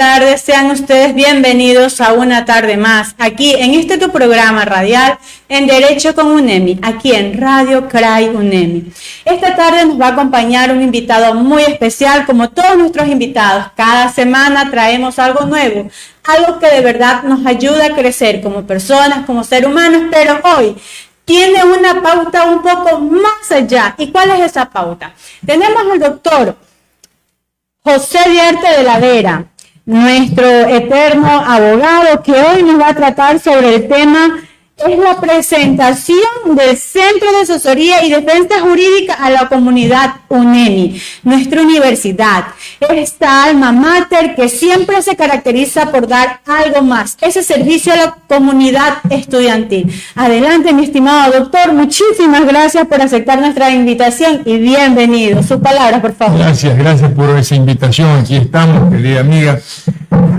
tardes, sean ustedes bienvenidos a una tarde más, aquí en este tu programa radial en Derecho con UNEMI, aquí en Radio CRAI UNEMI. Esta tarde nos va a acompañar un invitado muy especial, como todos nuestros invitados. Cada semana traemos algo nuevo, algo que de verdad nos ayuda a crecer como personas, como seres humanos, pero hoy tiene una pauta un poco más allá. ¿Y cuál es esa pauta? Tenemos al doctor José Dierte de la Vera, nuestro eterno abogado, que hoy nos va a tratar sobre el tema es la presentación del Centro de Asesoría y Defensa Jurídica a la comunidad UNEMI, nuestra universidad, esta alma mater que siempre se caracteriza por dar algo más, ese servicio a la comunidad estudiantil. Adelante, mi estimado doctor, muchísimas gracias por aceptar nuestra invitación y bienvenido. Sus palabras, por favor. Gracias, gracias por esa invitación. Aquí estamos, querida amiga,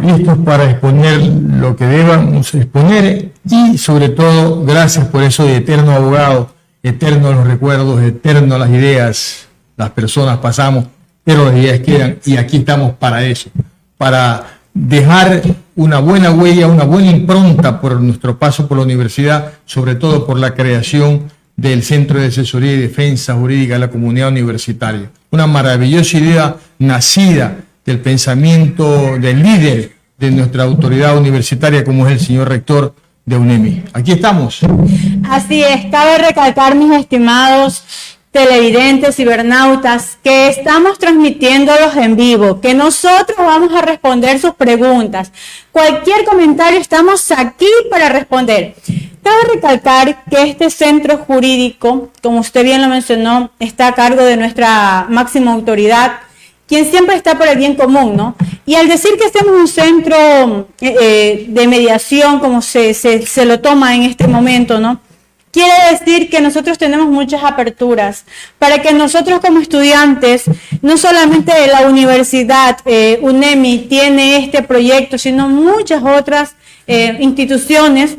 listos para exponer lo que debamos exponer y sobre todo gracias por eso de eterno abogado, eterno los recuerdos, eterno las ideas, las personas pasamos, pero las ideas quedan y aquí estamos para eso, para dejar una buena huella, una buena impronta por nuestro paso por la universidad, sobre todo por la creación del Centro de Asesoría y Defensa Jurídica de la Comunidad Universitaria. Una maravillosa idea nacida del pensamiento del líder de nuestra autoridad universitaria como es el señor rector de UNEMI. Aquí estamos. Así es, cabe recalcar, mis estimados televidentes, cibernautas, que estamos transmitiéndolos en vivo, que nosotros vamos a responder sus preguntas. Cualquier comentario, estamos aquí para responder. Cabe recalcar que este centro jurídico, como usted bien lo mencionó, está a cargo de nuestra máxima autoridad, quien siempre está por el bien común, ¿no? Y al decir que estemos un centro eh, eh, de mediación, como se, se, lo toma en este momento, ¿no? Quiere decir que nosotros tenemos muchas aperturas para que nosotros como estudiantes, no solamente la universidad eh, UNEMI tiene este proyecto, sino muchas otras instituciones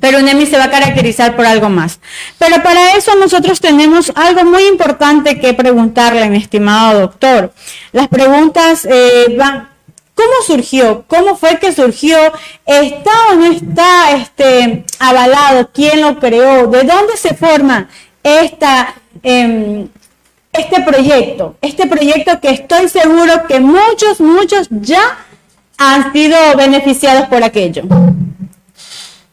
pero UNEMI se va a caracterizar por algo más. Pero para eso nosotros tenemos algo muy importante que preguntarle, mi estimado doctor. Las preguntas eh, van, ¿cómo surgió? ¿Cómo fue que surgió? ¿Está o no está este, avalado? ¿Quién lo creó? ¿De dónde se forma esta, em, este proyecto? Este proyecto que estoy seguro que muchos, muchos ya han sido beneficiados por aquello.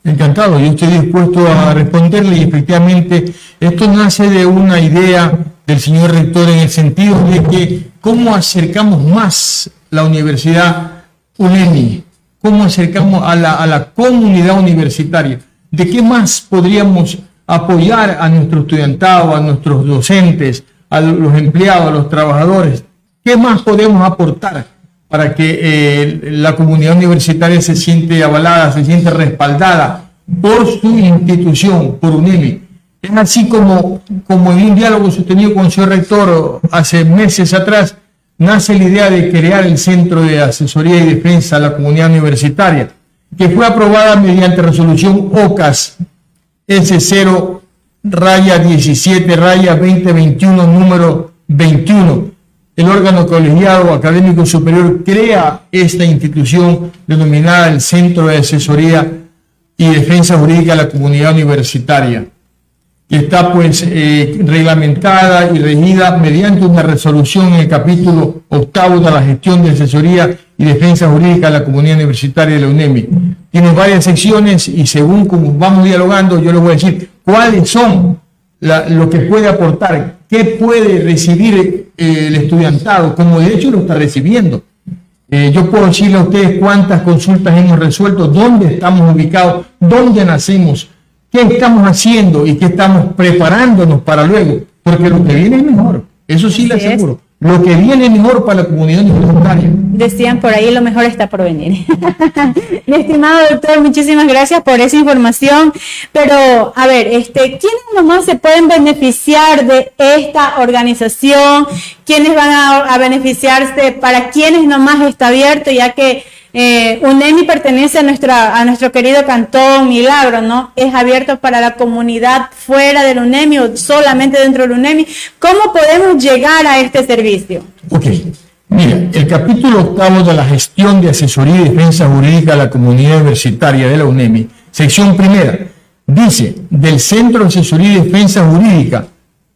Encantado, yo estoy dispuesto a responderle y efectivamente esto nace de una idea del señor rector en el sentido de que cómo acercamos más la universidad UNEMI, cómo acercamos a la, a la comunidad universitaria, de qué más podríamos apoyar a nuestro estudiantado, a nuestros docentes, a los empleados, a los trabajadores, qué más podemos aportar para que eh, la comunidad universitaria se siente avalada, se siente respaldada por su institución, por UNEMI. Es así como, como en un diálogo sostenido con el señor rector hace meses atrás, nace la idea de crear el Centro de Asesoría y Defensa a la Comunidad Universitaria, que fue aprobada mediante resolución OCAS S0 raya 17 raya 2021 número 21 el órgano colegiado académico superior crea esta institución denominada el Centro de Asesoría y Defensa Jurídica de la Comunidad Universitaria, que está pues eh, reglamentada y regida mediante una resolución en el capítulo octavo de la gestión de asesoría y defensa jurídica de la comunidad universitaria de la UNEMI. Tiene varias secciones y según como vamos dialogando, yo les voy a decir cuáles son lo que puede aportar, qué puede recibir eh, el estudiantado, como de hecho lo está recibiendo. Eh, yo puedo decirle a ustedes cuántas consultas hemos resuelto, dónde estamos ubicados, dónde nacimos, qué estamos haciendo y qué estamos preparándonos para luego, porque lo que viene es mejor, eso sí le aseguro lo que viene mejor para la comunidad universitaria. Decían por ahí, lo mejor está por venir. Mi estimado doctor, muchísimas gracias por esa información. Pero, a ver, este, ¿quiénes nomás se pueden beneficiar de esta organización? ¿Quiénes van a, a beneficiarse? ¿Para quiénes nomás está abierto? Ya que eh, UNEMI pertenece a, nuestra, a nuestro querido cantón Milagro, ¿no? Es abierto para la comunidad fuera del UNEMI o solamente dentro del UNEMI. ¿Cómo podemos llegar a este servicio? Ok. Mira, el capítulo octavo de la gestión de asesoría y defensa jurídica de la comunidad universitaria de la UNEMI, sección primera, dice del Centro de Asesoría y Defensa Jurídica,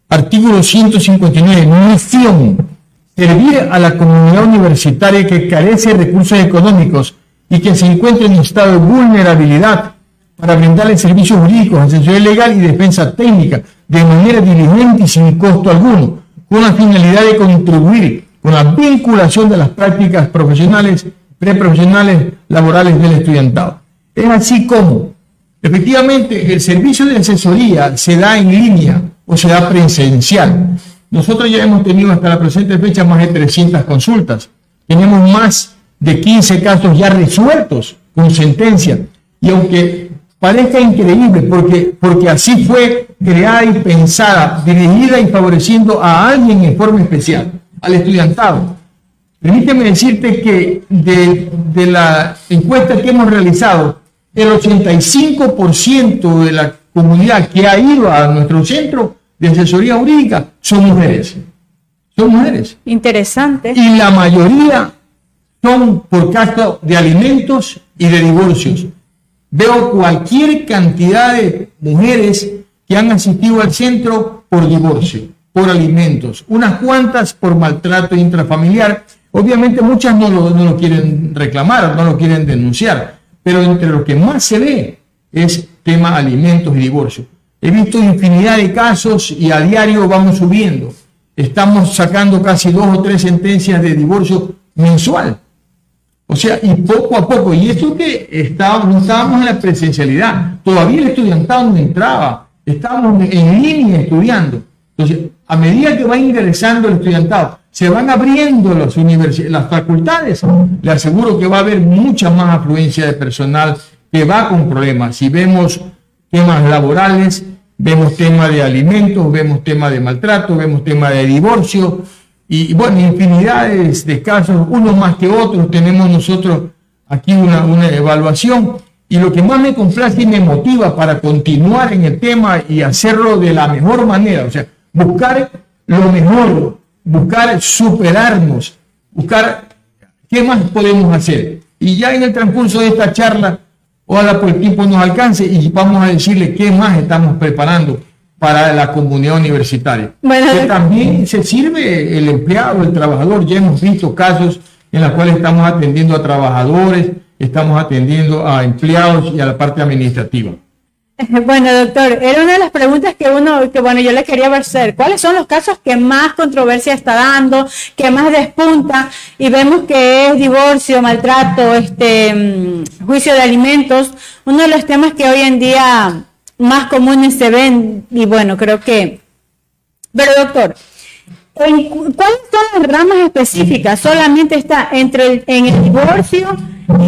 artículo 159, misión, servir a la comunidad universitaria que carece de recursos económicos y que se encuentra en estado de vulnerabilidad para brindarle servicios jurídicos, asesoría legal y defensa técnica de manera diligente y sin costo alguno, con la finalidad de contribuir con la vinculación de las prácticas profesionales, preprofesionales, laborales del estudiantado. Es así como, efectivamente, el servicio de asesoría se da en línea o se da presencial. Nosotros ya hemos tenido hasta la presente fecha más de 300 consultas. Tenemos más de 15 casos ya resueltos con sentencia. Y aunque parezca increíble, porque, porque así fue creada y pensada, dirigida y favoreciendo a alguien en forma especial, al estudiantado. Permíteme decirte que de, de la encuesta que hemos realizado, el 85% de la comunidad que ha ido a nuestro centro de asesoría jurídica son mujeres. Son mujeres. Interesante. Y la mayoría son por caso de alimentos y de divorcios. Veo cualquier cantidad de mujeres que han asistido al centro por divorcio, por alimentos, unas cuantas por maltrato intrafamiliar. Obviamente muchas no lo, no lo quieren reclamar, no lo quieren denunciar, pero entre lo que más se ve es tema alimentos y divorcio. He visto infinidad de casos y a diario vamos subiendo. Estamos sacando casi dos o tres sentencias de divorcio mensual. O sea, y poco a poco, y esto que estábamos, no estábamos en la presencialidad, todavía el estudiantado no entraba, estábamos en línea estudiando. Entonces, a medida que va ingresando el estudiantado, se van abriendo las, las facultades, le aseguro que va a haber mucha más afluencia de personal que va con problemas. Si vemos temas laborales, vemos temas de alimentos, vemos temas de maltrato, vemos temas de divorcio, y bueno, infinidades de casos, unos más que otros, tenemos nosotros aquí una, una evaluación. Y lo que más me complace y me motiva para continuar en el tema y hacerlo de la mejor manera, o sea, buscar lo mejor, buscar superarnos, buscar qué más podemos hacer. Y ya en el transcurso de esta charla, ojalá por el tiempo nos alcance y vamos a decirle qué más estamos preparando para la comunidad universitaria. que también se sirve el empleado, el trabajador. Ya hemos visto casos en los cuales estamos atendiendo a trabajadores, estamos atendiendo a empleados y a la parte administrativa. Bueno, doctor, era una de las preguntas que uno, que bueno, yo le quería hacer. ¿Cuáles son los casos que más controversia está dando, que más despunta? Y vemos que es divorcio, maltrato, este, mm, juicio de alimentos, uno de los temas que hoy en día más comunes se ven y bueno, creo que... Pero doctor, ¿cuáles son las ramas específicas? ¿Solamente está entre el, en el divorcio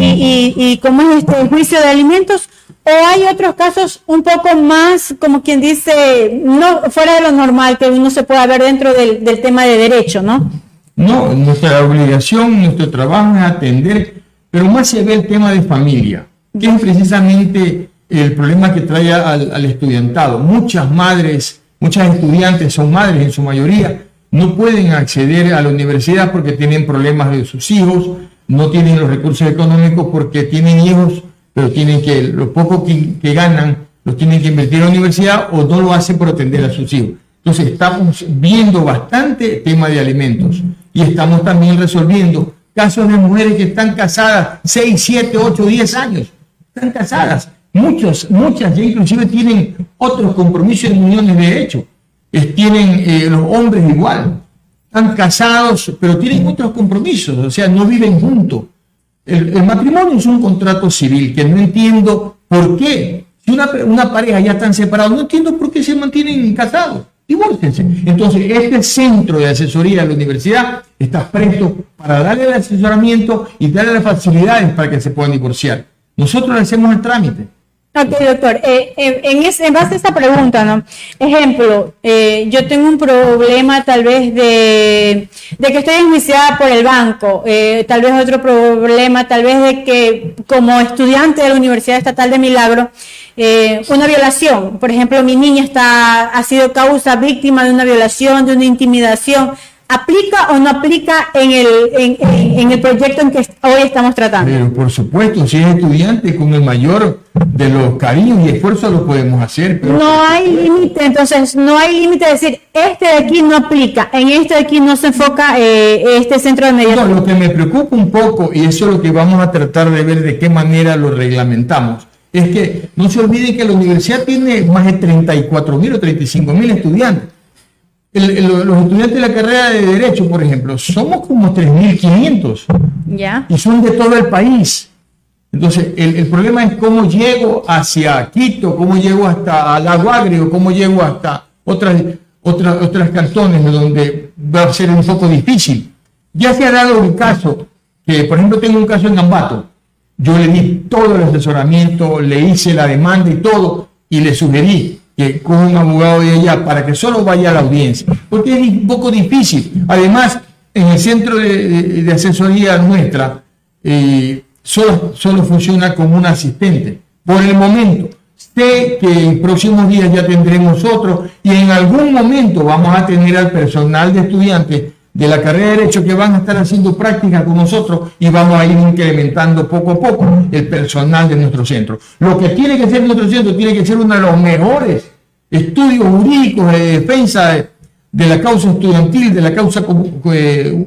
y, y, cómo es este juicio de alimentos? ¿O hay otros casos un poco más, como quien dice, no fuera de lo normal que uno se pueda ver dentro del, del tema de derecho, ¿no? No, nuestra obligación, nuestro trabajo es atender, pero más se ve el tema de familia, que es precisamente el problema que trae al, estudiantado. Muchas madres, muchas estudiantes son madres en su mayoría, no pueden acceder a la universidad porque tienen problemas de sus hijos, no tienen los recursos económicos porque tienen hijos, pero tienen que, lo poco que, que ganan, los tienen que invertir en la universidad o no lo hacen por atender a sus hijos. Entonces estamos viendo bastante tema de alimentos y estamos también resolviendo casos de mujeres que están casadas 6, 7, 8, 10 años. Están casadas Muchos, muchas ya inclusive tienen otros compromisos en uniones de hecho. tienen eh, los hombres igual. Están casados, pero tienen otros compromisos, o sea, no viven juntos. El, matrimonio es un contrato civil que no entiendo por qué. Si una, pareja ya están separados, no entiendo por qué se mantienen casados. Divórcense. Entonces, este centro de asesoría de la universidad está presto para darle el asesoramiento y darle las facilidades para que se puedan divorciar. Nosotros le hacemos el trámite. Ok, doctor. Eh, en, en, base a esta pregunta, ¿no? Ejemplo, eh, yo tengo un problema tal vez de, que estoy enjuiciada por el banco, eh, tal vez otro problema, tal vez de que como estudiante de la Universidad Estatal de Milagro, una violación, por ejemplo, mi niña está, ha sido causa, víctima de una violación, de una intimidación, ¿Aplica o no aplica en el, en, el proyecto en que hoy estamos tratando? Pero por supuesto, si es estudiante, con el mayor de los cariños y esfuerzos lo podemos hacer. No hay límite, entonces no hay límite de decir, este de aquí no aplica, en este de aquí no se enfoca eh, este centro de mediación. No, lo que me preocupa un poco, y eso es lo que vamos a tratar de ver de qué manera lo reglamentamos, es que no se olviden que la universidad tiene más de 34 mil o 35 mil estudiantes los estudiantes de la carrera de Derecho, por ejemplo, somos como 3.500. ¿Ya? Y son de todo el país. Entonces, el, problema es cómo llego hacia Quito, cómo llego hasta Lago Agrio, cómo llego hasta otras, otras, otras cantones donde va a ser un poco difícil. Ya se ha dado el caso, que por ejemplo tengo un caso en Gambato. Yo le di todo el asesoramiento, le hice la demanda y todo, y le sugerí, que con un abogado de allá para que solo vaya a la audiencia, porque es un poco difícil. Además, en el centro de, asesoría nuestra, eh, solo, solo funciona como un asistente. Por el momento, sé que en próximos días ya tendremos otro y en algún momento vamos a tener al personal de estudiantes de la carrera de Derecho que van a estar haciendo prácticas con nosotros y vamos a ir incrementando poco a poco el personal de nuestro centro. Lo que tiene que ser nuestro centro tiene que ser uno de los mejores estudios jurídicos de defensa de, la causa estudiantil, de la causa eh,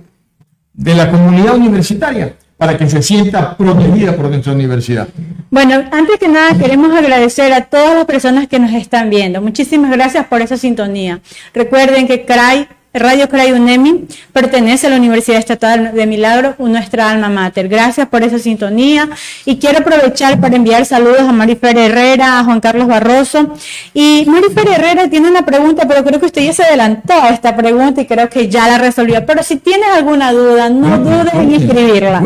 de la comunidad universitaria, para que se sienta protegida por nuestra universidad. Bueno, antes que nada queremos agradecer a todas las personas que nos están viendo. Muchísimas gracias por esa sintonía. Recuerden que CRAI Radio Cray UNEMI pertenece a la Universidad Estatal de Milagro, nuestra alma mater. Gracias por esa sintonía y quiero aprovechar para enviar saludos a Marifer Herrera, a Juan Carlos Barroso. Y Marifer Herrera tiene una pregunta, pero creo que usted ya se adelantó a esta pregunta y creo que ya la resolvió. Pero si tienes alguna duda, no dudes en escribirla.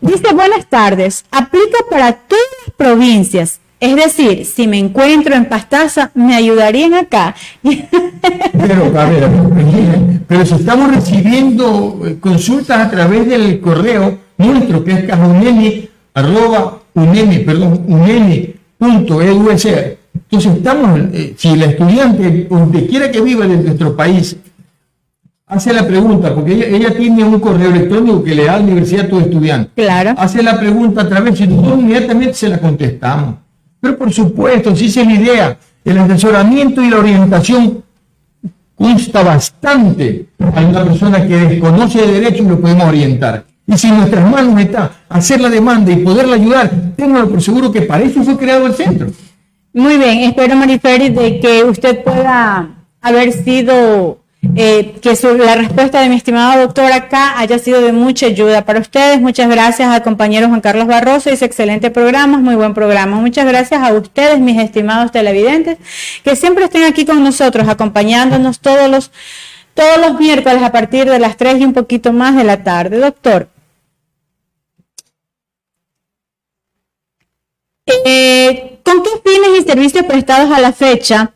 Dice, buenas tardes, aplica para todas las provincias es decir, si me encuentro en Pastaza, me ayudarían acá. Pero, a ver, pero si estamos recibiendo eh, consultas a través del correo nuestro, que es cajunemi, arroba unemi, perdón. Entonces estamos, eh, si la estudiante, donde quiera que viva en nuestro país, hace la pregunta, porque ella, tiene un correo electrónico que le da a la universidad a todo estudiante. Claro. Hace la pregunta a través, y nosotros inmediatamente se la contestamos. Pero por supuesto, si esa es la idea, el asesoramiento y la orientación consta bastante a una persona que desconoce de derecho y lo podemos orientar. Y si en nuestras manos está hacer la demanda y poderla ayudar, tengo por seguro que para eso fue creado el centro. Muy bien, espero, Mariferi, de que usted pueda haber sido eh, que la respuesta de mi estimado doctor acá haya sido de mucha ayuda para ustedes. Muchas gracias al compañero Juan Carlos Barroso, ese excelente programa, muy buen programa. Muchas gracias a ustedes, mis estimados televidentes, que siempre estén aquí con nosotros, acompañándonos todos los, todos los miércoles a partir de las 3 y un poquito más de la tarde. Doctor. Eh, ¿Con qué fines y servicios prestados a la fecha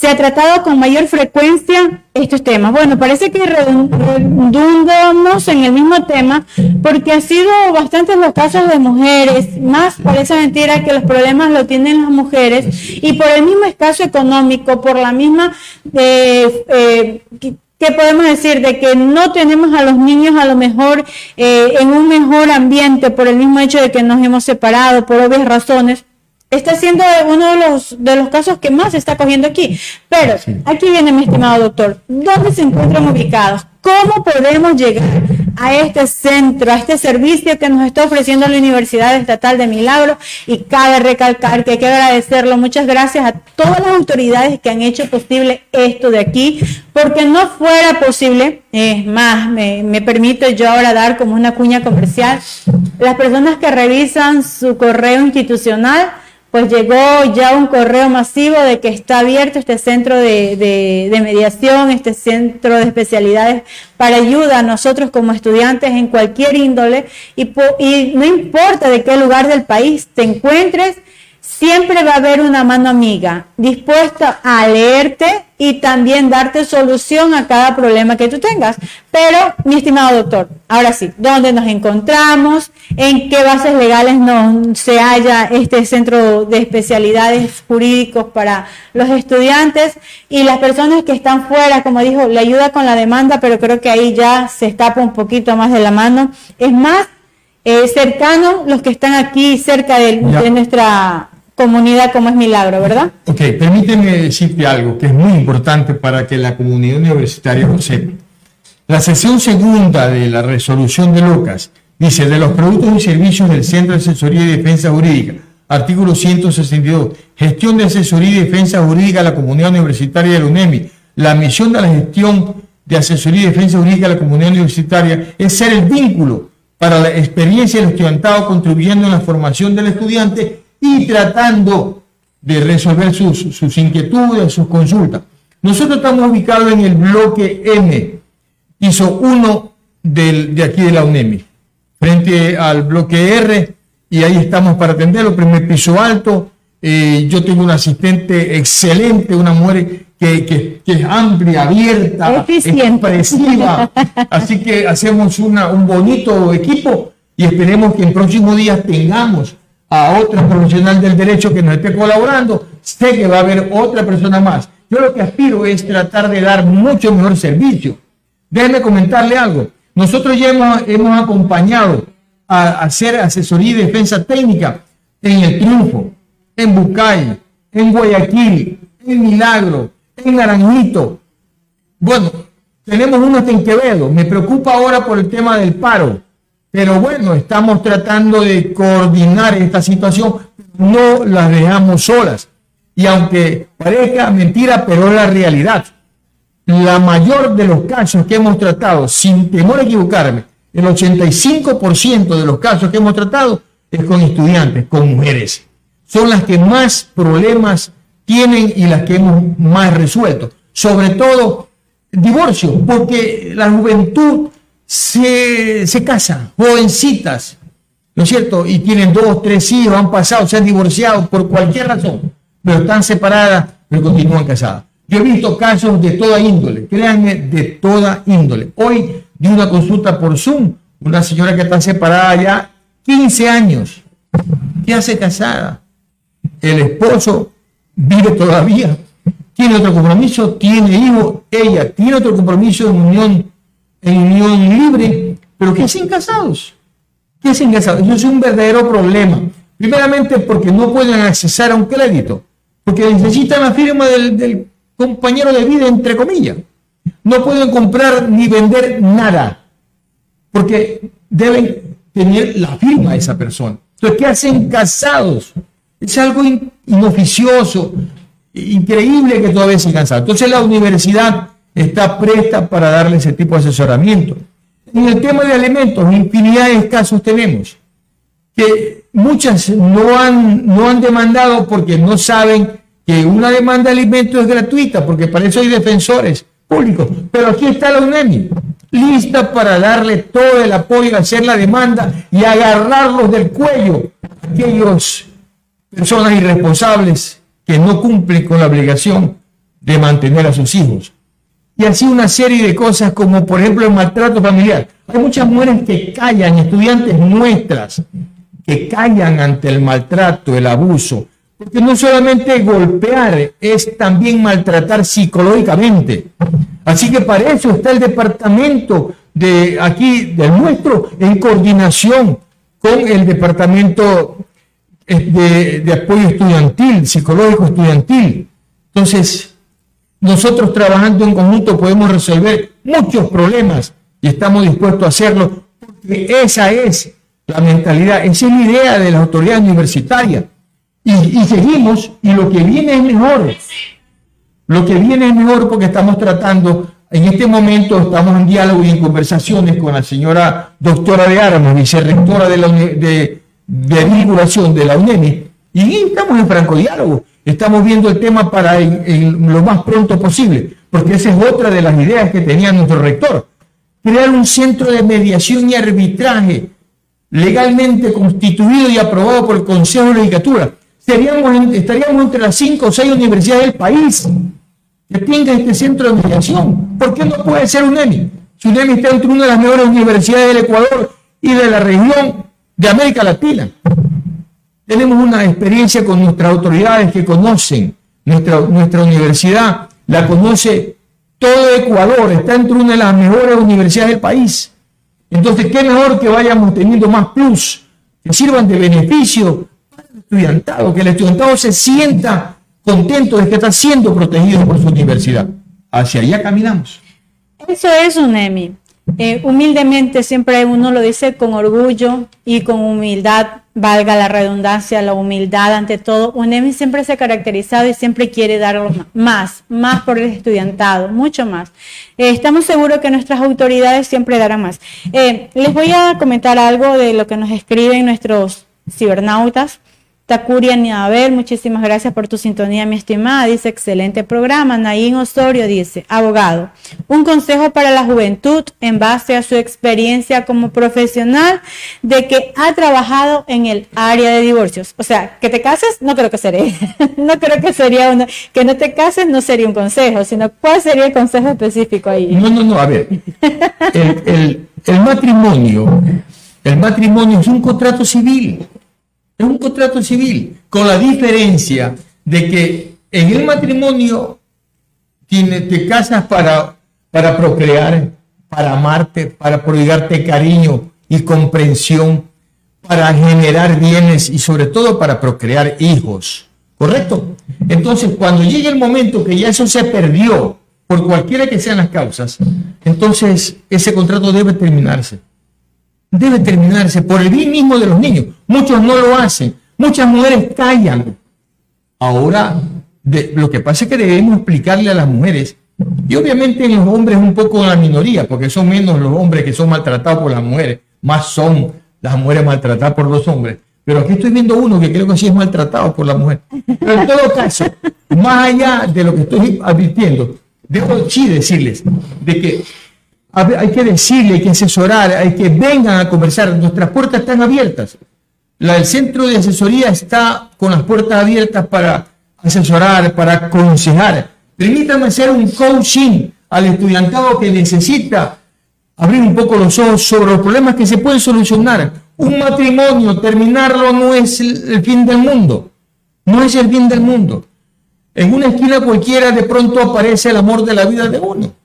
se ha tratado con mayor frecuencia estos temas. Bueno, parece que redundamos en el mismo tema porque ha sido bastantes los casos de mujeres, más parece mentira que los problemas lo tienen las mujeres y por el mismo escaso económico, por la misma... Eh, eh, ¿Qué podemos decir? De que no tenemos a los niños a lo mejor eh, en un mejor ambiente por el mismo hecho de que nos hemos separado por obvias razones está siendo uno de los, de los casos que más se está cogiendo aquí. Pero aquí viene mi estimado doctor, ¿dónde se encuentran ubicados? ¿Cómo podemos llegar a este centro, a este servicio que nos está ofreciendo la Universidad Estatal de Milagro? Y cabe recalcar que hay que agradecerlo. Muchas gracias a todas las autoridades que han hecho posible esto de aquí, porque no fuera posible, es más, me, me permito yo ahora dar como una cuña comercial, las personas que revisan su correo institucional, pues llegó ya un correo masivo de que está abierto este centro de, mediación, este centro de especialidades para ayuda a nosotros como estudiantes en cualquier índole y, y no importa de qué lugar del país te encuentres, siempre va a haber una mano amiga dispuesta a leerte y también darte solución a cada problema que tú tengas. Pero, mi estimado doctor, ahora sí, ¿dónde nos encontramos? ¿En qué bases legales no se halla este centro de especialidades jurídicos para los estudiantes y las personas que están fuera, como dijo, le ayuda con la demanda, pero creo que ahí ya se escapa un poquito más de la mano. Es más eh, cercano los que están aquí cerca de nuestra comunidad como es Milagro, ¿verdad? Ok, permíteme decirte algo que es muy importante para que la comunidad universitaria lo sepa. La sesión segunda de la resolución de Lucas dice, de los productos y servicios del Centro de Asesoría y Defensa Jurídica, artículo 162, gestión de asesoría y defensa jurídica a la comunidad universitaria de UNEMI. La misión de la gestión de asesoría y defensa jurídica a la comunidad universitaria es ser el vínculo para la experiencia del estudiantado, contribuyendo en la formación del estudiante y tratando de resolver sus, inquietudes, sus consultas. Nosotros estamos ubicados en el bloque M, hizo uno de aquí de la UNEMI, frente al bloque R, y ahí estamos para atenderlo, primer piso alto. Eh, yo tengo una asistente excelente, una mujer que, es amplia, abierta, expresiva. Así que hacemos una, un bonito equipo y esperemos que en próximos días tengamos a otra profesional del derecho que nos esté colaborando, sé que va a haber otra persona más. Yo lo que aspiro es tratar de dar mucho mejor servicio. Déjenme comentarle algo. Nosotros ya hemos, hemos acompañado a hacer asesoría y defensa técnica en El Triunfo, en Bucay, en Guayaquil, en Milagro, en Naranjito. Bueno, tenemos uno en Quevedo. Me preocupa ahora por el tema del paro. Pero bueno, estamos tratando de coordinar esta situación, no las dejamos solas. Y aunque parezca mentira, pero es la realidad. La mayor de los casos que hemos tratado, sin temor a equivocarme, el 85% de los casos que hemos tratado es con estudiantes, con mujeres. Son las que más problemas tienen y las que hemos más resuelto. Sobre todo divorcio, porque la juventud se, se casan, jovencitas, ¿no es cierto? Y tienen dos, tres hijos, han pasado, se han divorciado por cualquier razón, pero están separadas, pero continúan casadas. Yo he visto casos de toda índole, créanme, de toda índole. Hoy di una consulta por Zoom, una señora que está separada ya 15 años, que hace casada. El esposo vive todavía, tiene otro compromiso, tiene hijos, ella tiene otro compromiso en unión en unión libre, pero que hacen casados. ¿Qué hacen casados? Eso es un verdadero problema. Primeramente porque no pueden accesar a un crédito, porque necesitan la firma del, compañero de vida, entre comillas. No pueden comprar ni vender nada, porque deben tener la firma de esa persona. Entonces, ¿qué hacen casados? Es algo inoficioso, increíble que todavía se casados. Entonces la universidad está presta para darle ese tipo de asesoramiento. En el tema de alimentos, infinidad de casos tenemos, que muchas no han, no han demandado porque no saben que una demanda de alimentos es gratuita, porque para eso hay defensores públicos. Pero aquí está la UNEMI, lista para darle todo el apoyo, hacer la demanda y agarrarlos del cuello aquellos personas irresponsables que no cumplen con la obligación de mantener a sus hijos y así una serie de cosas como por ejemplo el maltrato familiar. Hay muchas mujeres que callan, estudiantes nuestras, que callan ante el maltrato, el abuso, porque no solamente golpear, es también maltratar psicológicamente. Así que para eso está el departamento de aquí, del nuestro, en coordinación con el departamento eh, de, de apoyo estudiantil, psicológico estudiantil. Entonces, nosotros trabajando en conjunto podemos resolver muchos problemas y estamos dispuestos a hacerlo porque esa es la mentalidad, esa es la idea de la autoridad universitaria. Y, y seguimos y lo que viene es mejor. Lo que viene es mejor porque estamos tratando, en este momento estamos en diálogo y en conversaciones con la señora doctora de Armas, vicerrectora de, la, de, de vinculación de la UNEMI, y estamos en franco diálogo. Estamos viendo el tema para lo más pronto posible, porque esa es otra de las ideas que tenía nuestro rector. Crear un centro de mediación y arbitraje legalmente constituido y aprobado por el Consejo de Legislatura. estaríamos entre las cinco o seis universidades del país que tenga este centro de mediación. ¿Por qué no puede ser UNEMI? Si UNEMI está entre una de las mejores universidades del Ecuador y de la región de América Latina. Tenemos una experiencia con nuestras autoridades que conocen nuestra, universidad, la conoce todo Ecuador, está entre una de las mejores universidades del país. Entonces, qué mejor que vayamos teniendo más plus, que sirvan de beneficio el estudiantado, que el estudiantado se sienta contento de que está siendo protegido por su universidad. Hacia allá caminamos. Eso es un EMI. Eh, humildemente siempre uno lo dice con orgullo y con humildad, valga la redundancia, la humildad ante todo. UNEMI siempre se ha caracterizado y siempre quiere dar más, más por el estudiantado, mucho más. Eh, estamos seguros que nuestras autoridades siempre darán más. Eh, les voy a comentar algo de lo que nos escriben nuestros cibernautas. Takuria Niabel, muchísimas gracias por tu sintonía, mi estimada. Dice, excelente programa. Naín Osorio dice, abogado, un consejo para la juventud en base a su experiencia como profesional de que ha trabajado en el área de divorcios. O sea, que te cases, no creo que sería, no creo que sería una, que no te cases no sería un consejo, sino cuál sería el consejo específico ahí. No, no, no, a ver, el matrimonio, el matrimonio es un contrato civil. Es un contrato civil, con la diferencia de que en el matrimonio tiene, te casas para, para procrear, para amarte, para prodigarte cariño y comprensión, para generar bienes y sobre todo para procrear hijos. ¿Correcto? Entonces, cuando llegue el momento que ya eso se perdió, por cualquiera que sean las causas, entonces ese contrato debe terminarse debe terminarse por el bien mismo de los niños. Muchos no lo hacen, muchas mujeres callan. Ahora, lo que pasa es que debemos explicarle a las mujeres, y obviamente en los hombres un poco la minoría, porque son menos los hombres que son maltratados por las mujeres, más son las mujeres maltratadas por los hombres. Pero aquí estoy viendo uno que creo que sí es maltratado por la mujer. Pero en todo caso, más allá de lo que estoy advirtiendo, debo sí decirles de que hay que decirle, hay que asesorar, hay que vengan a conversar. Nuestras puertas están abiertas. El centro de asesoría está con las puertas abiertas para asesorar, para aconsejar. Permítame hacer un coaching al estudiantado que necesita abrir un poco los ojos sobre los problemas que se pueden solucionar. Un matrimonio, terminarlo no es el fin del mundo. No es el fin del mundo. En una esquina cualquiera de pronto aparece el amor de la vida de uno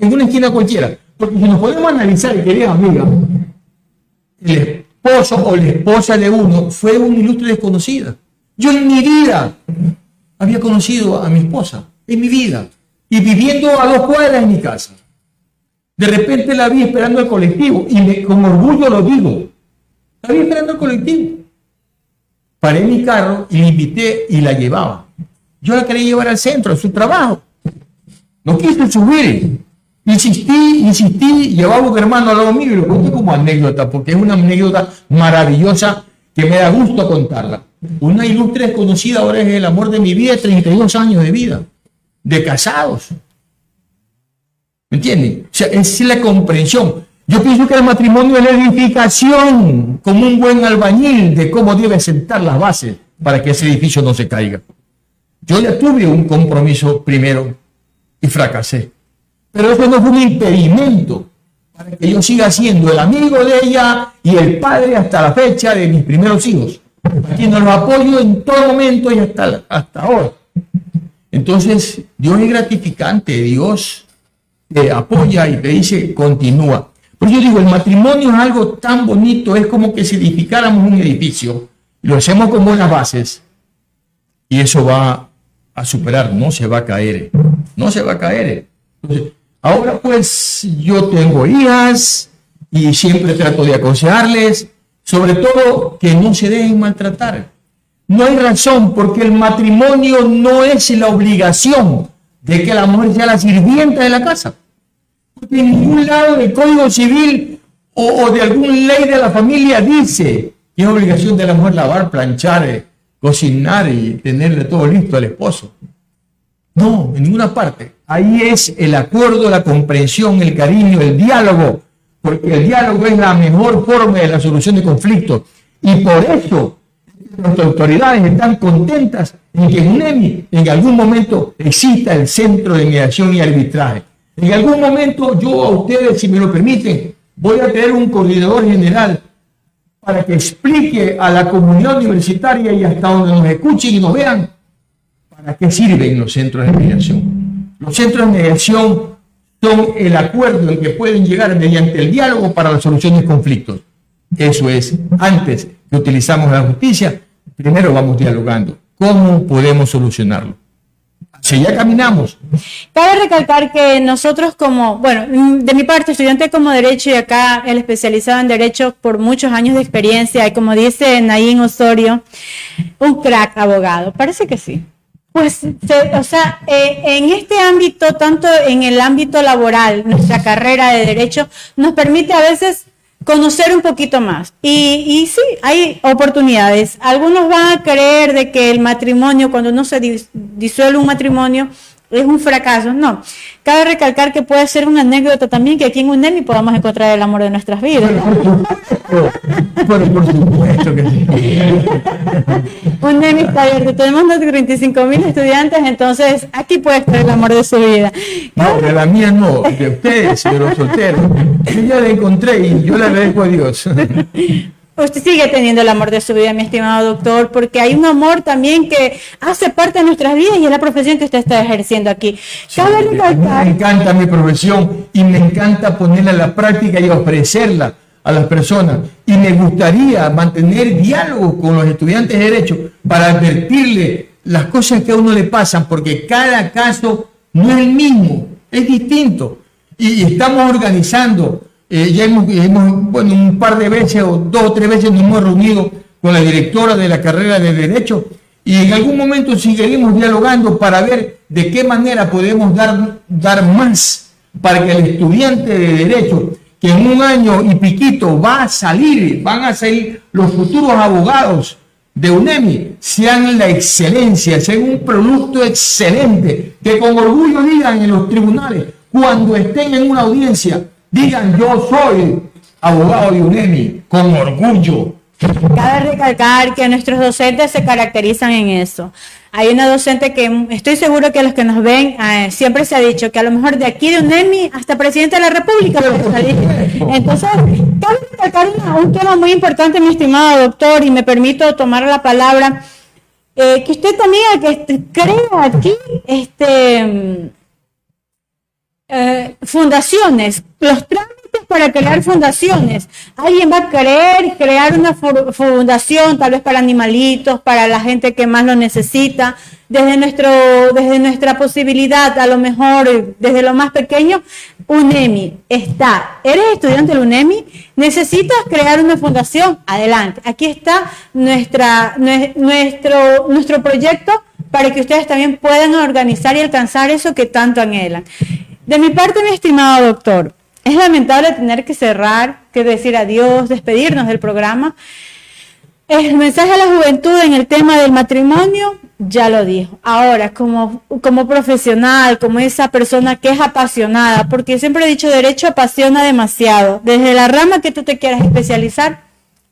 en una esquina cualquiera. Porque si nos podemos analizar, querida amiga, el esposo o la esposa de uno fue una ilustre desconocida. Yo en mi vida había conocido a mi esposa, en mi vida, y viviendo a dos cuadras en mi casa. De repente la vi esperando el colectivo, y con orgullo lo digo, la vi esperando el colectivo. Paré mi carro y la invité y la llevaba. Yo la quería llevar al centro, a su trabajo. No quise subir. Insistí, insistí, llevaba un hermano al lado mío y lo cuento como anécdota, porque es una anécdota maravillosa que me da gusto contarla. Una ilustre desconocida ahora es el amor de mi vida, 32 años de vida, de casados. ¿Me entienden? O sea, es la comprensión. Yo pienso que el matrimonio es la edificación, como un buen albañil, de cómo debe sentar las bases para que ese edificio no se caiga. Yo ya tuve un compromiso primero y fracasé. Pero eso no fue un impedimento para que yo siga siendo el amigo de ella y el padre hasta la fecha de mis primeros hijos, a quienes los apoyo en todo momento y hasta, hasta ahora. Entonces, Dios es gratificante, Dios te apoya y te dice, continúa. Pero yo digo, el matrimonio es algo tan bonito, es como que si edificáramos un edificio, lo hacemos con buenas bases, y eso va a superar, no se va a caer, no se va a caer. Entonces, Ahora pues yo tengo hijas y siempre trato de aconsejarles, sobre todo que no se dejen maltratar. No hay razón porque el matrimonio no es la obligación de que la mujer sea la sirvienta de la casa. Porque en ningún lado del Código Civil o, de alguna ley de la familia dice que es obligación de la mujer lavar, planchar, eh, cocinar y tenerle todo listo al esposo. No, en ninguna parte. Ahí es el acuerdo, la comprensión, el cariño, el diálogo, porque el diálogo es la mejor forma de la solución de conflictos. Y por eso nuestras autoridades están contentas en que UNEMI en algún momento exista el centro de mediación y arbitraje. En algún momento yo a ustedes, si me lo permiten, voy a tener un coordinador general para que explique a la comunidad universitaria y hasta donde nos escuchen y nos vean para qué sirven los centros de mediación. Los centros de mediación son el acuerdo en que pueden llegar mediante el diálogo para la solución de conflictos. Eso es, antes que utilizamos la justicia, primero vamos dialogando. ¿Cómo podemos solucionarlo? Si ya caminamos. Cabe recalcar que nosotros como, bueno, de mi parte, estudiante como Derecho y acá el especializado en Derecho por muchos años de experiencia y como dice Naín Osorio, un crack abogado. Parece que sí. Pues, o sea, eh, en este ámbito, tanto en el ámbito laboral, nuestra carrera de Derecho nos permite a veces conocer un poquito más. Y, y, sí, hay oportunidades. Algunos van a creer de que el matrimonio, cuando no se disuelve un matrimonio, es un fracaso. No. Cabe recalcar que puede ser una anécdota también que aquí en UNEMI podamos encontrar el amor de nuestras vidas. Pero por supuesto que sí. UNEMI está abierto. Tenemos 35 mil estudiantes, entonces aquí puede estar el amor de su vida. No, de la mía no, de ustedes, de los solteros. Yo ya la encontré y yo la agradezco a Dios. usted sigue teniendo el amor de su vida, mi estimado doctor, porque hay un amor también que hace parte de nuestras vidas y es la profesión que usted está ejerciendo aquí. me encanta mi profesión y me encanta ponerla a la práctica y ofrecerla a las personas. Y me gustaría mantener diálogo con los estudiantes de Derecho para advertirle las cosas que a uno le pasan, porque cada caso no es el mismo, es distinto. Y estamos organizando eh, ya hemos, bueno, un par de veces o dos o tres veces nos hemos reunido con la directora de la carrera de Derecho y en algún momento seguiremos dialogando para ver de qué manera podemos dar, dar más para que el estudiante de Derecho, que en un año y piquito va a salir, van a salir los futuros abogados de UNEMI, sean la excelencia, sean un producto excelente, que con orgullo digan en los tribunales, cuando estén en una audiencia, Digan, yo soy abogado de UNEMI, con orgullo. Cabe recalcar que nuestros docentes se caracterizan en eso. Hay una docente que estoy seguro que los que nos ven eh, siempre se ha dicho que a lo mejor de aquí de UNEMI hasta presidente de la República. Entonces, cabe recalcar un tema muy importante, mi estimado doctor, y me permito tomar la palabra, eh, que usted también que crea aquí este eh, fundaciones, los trámites para crear fundaciones. Alguien va a querer crear una fundación, tal vez para animalitos, para la gente que más lo necesita. Desde, nuestro, desde nuestra posibilidad, a lo mejor desde lo más pequeño, UNEMI está. ¿Eres estudiante del UNEMI? ¿Necesitas crear una fundación? Adelante. Aquí está nuestra, nuestro, nuestro proyecto para que ustedes también puedan organizar y alcanzar eso que tanto anhelan. De mi parte, mi estimado doctor, es lamentable tener que cerrar, que decir adiós, despedirnos del programa. El mensaje a la juventud en el tema del matrimonio ya lo dijo. Ahora, como, como profesional, como esa persona que es apasionada, porque siempre he dicho, derecho apasiona demasiado. Desde la rama que tú te quieras especializar,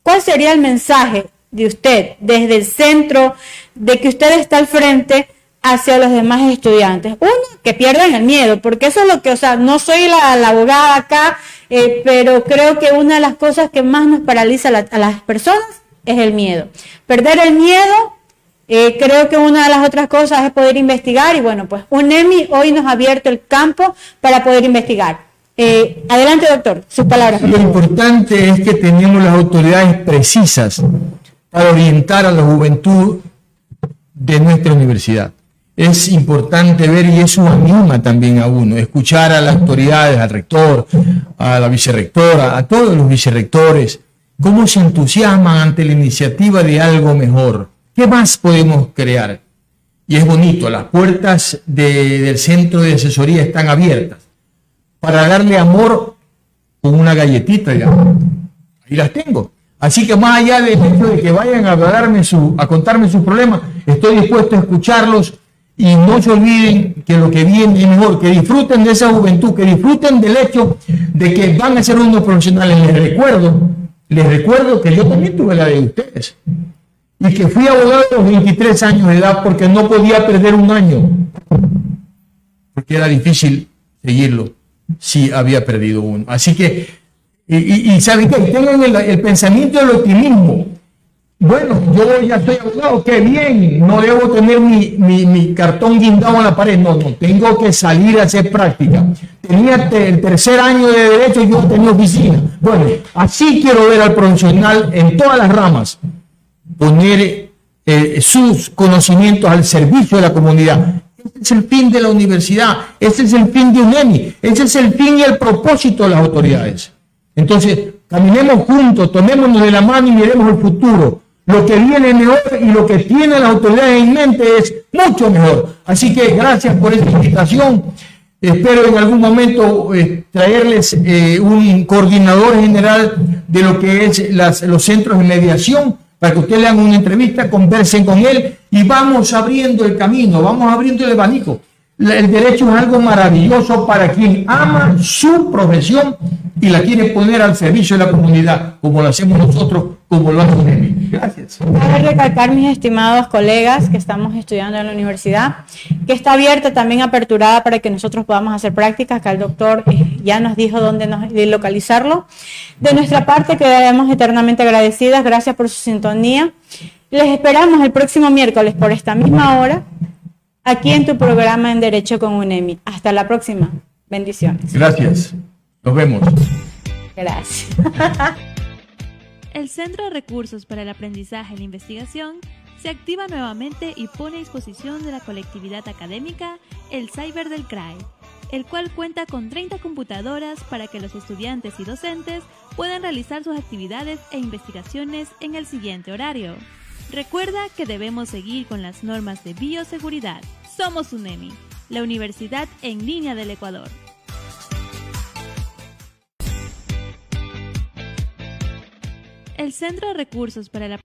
¿cuál sería el mensaje de usted desde el centro de que usted está al frente hacia los demás estudiantes. Uno, que pierdan el miedo, porque eso es lo que, o sea, no soy la, abogada acá, eh, pero creo que una de las cosas que más nos paraliza a, las personas es el miedo. Perder el miedo, eh, creo que una de las otras cosas es poder investigar y bueno, pues UNEMI hoy nos ha abierto el campo para poder investigar. Eh, adelante, doctor, sus palabras. Lo importante es que tenemos las autoridades precisas para orientar a la juventud de nuestra universidad es importante ver y eso anima también a uno, escuchar a las autoridades, al rector, a la vicerrectora, a todos los vicerrectores, cómo se entusiasman ante la iniciativa de algo mejor. ¿Qué más podemos crear? Y es bonito, las puertas del centro de asesoría están abiertas para darle amor con una galletita ya. Ahí las tengo. Así que más allá de que vayan a, darme su, a contarme sus problemas, estoy dispuesto a escucharlos y no se olviden que lo que viene es mejor, que disfruten de esa juventud, que disfruten del hecho de que van a ser unos profesionales. Les recuerdo, les recuerdo que yo también tuve la de ustedes. y que fui abogado a los 23 años de edad porque no podía perder un año, porque era difícil seguirlo si había perdido uno. Así que, y, ¿saben qué? Tengan el, el pensamiento del optimismo. Bueno, yo ya estoy abogado, qué bien, no debo tener mi, mi, mi, cartón guindado en la pared, no, no, tengo que salir a hacer práctica. Tenía el tercer año de derecho y yo tenía oficina. Bueno, así quiero ver al profesional en todas las ramas, poner eh, sus conocimientos al servicio de la comunidad. Ese es el fin de la universidad, ese es el fin de UNEMI, ese es el fin y el propósito de las autoridades. Entonces, caminemos juntos, tomémonos de la mano y miremos el futuro lo que viene mejor y lo que tiene la autoridad en mente es mucho mejor. Así que gracias por esta invitación. Espero en algún momento eh, traerles eh, un coordinador general de lo que es los centros de mediación para que ustedes le hagan una entrevista, conversen con él y vamos abriendo el camino, vamos abriendo el abanico. El derecho es algo maravilloso para quien ama su profesión y la quiere poner al servicio de la comunidad, como lo hacemos nosotros, como lo hace Nemi. Gracias. Cabe recalcar, mis estimados colegas que estamos estudiando en la universidad, que está abierta también aperturada para que nosotros podamos hacer prácticas, que el doctor eh, ya nos dijo dónde nos, localizarlo. De nuestra parte, quedaremos eternamente agradecidas. Gracias por su sintonía. Les esperamos el próximo miércoles por esta misma hora aquí en tu programa en Derecho con UNEMI. Hasta la próxima. Bendiciones. Gracias. Nos vemos. Gracias. El Centro de Recursos para el Aprendizaje y la Investigación se activa nuevamente y pone a disposición de la colectividad académica el Cyber del CRAE, el cual cuenta con 30 computadoras para que los estudiantes y docentes puedan realizar sus actividades e investigaciones en el siguiente horario. Recuerda que debemos seguir con las normas de bioseguridad. Somos UNEMI, la Universidad en línea del Ecuador. El Centro de Recursos para la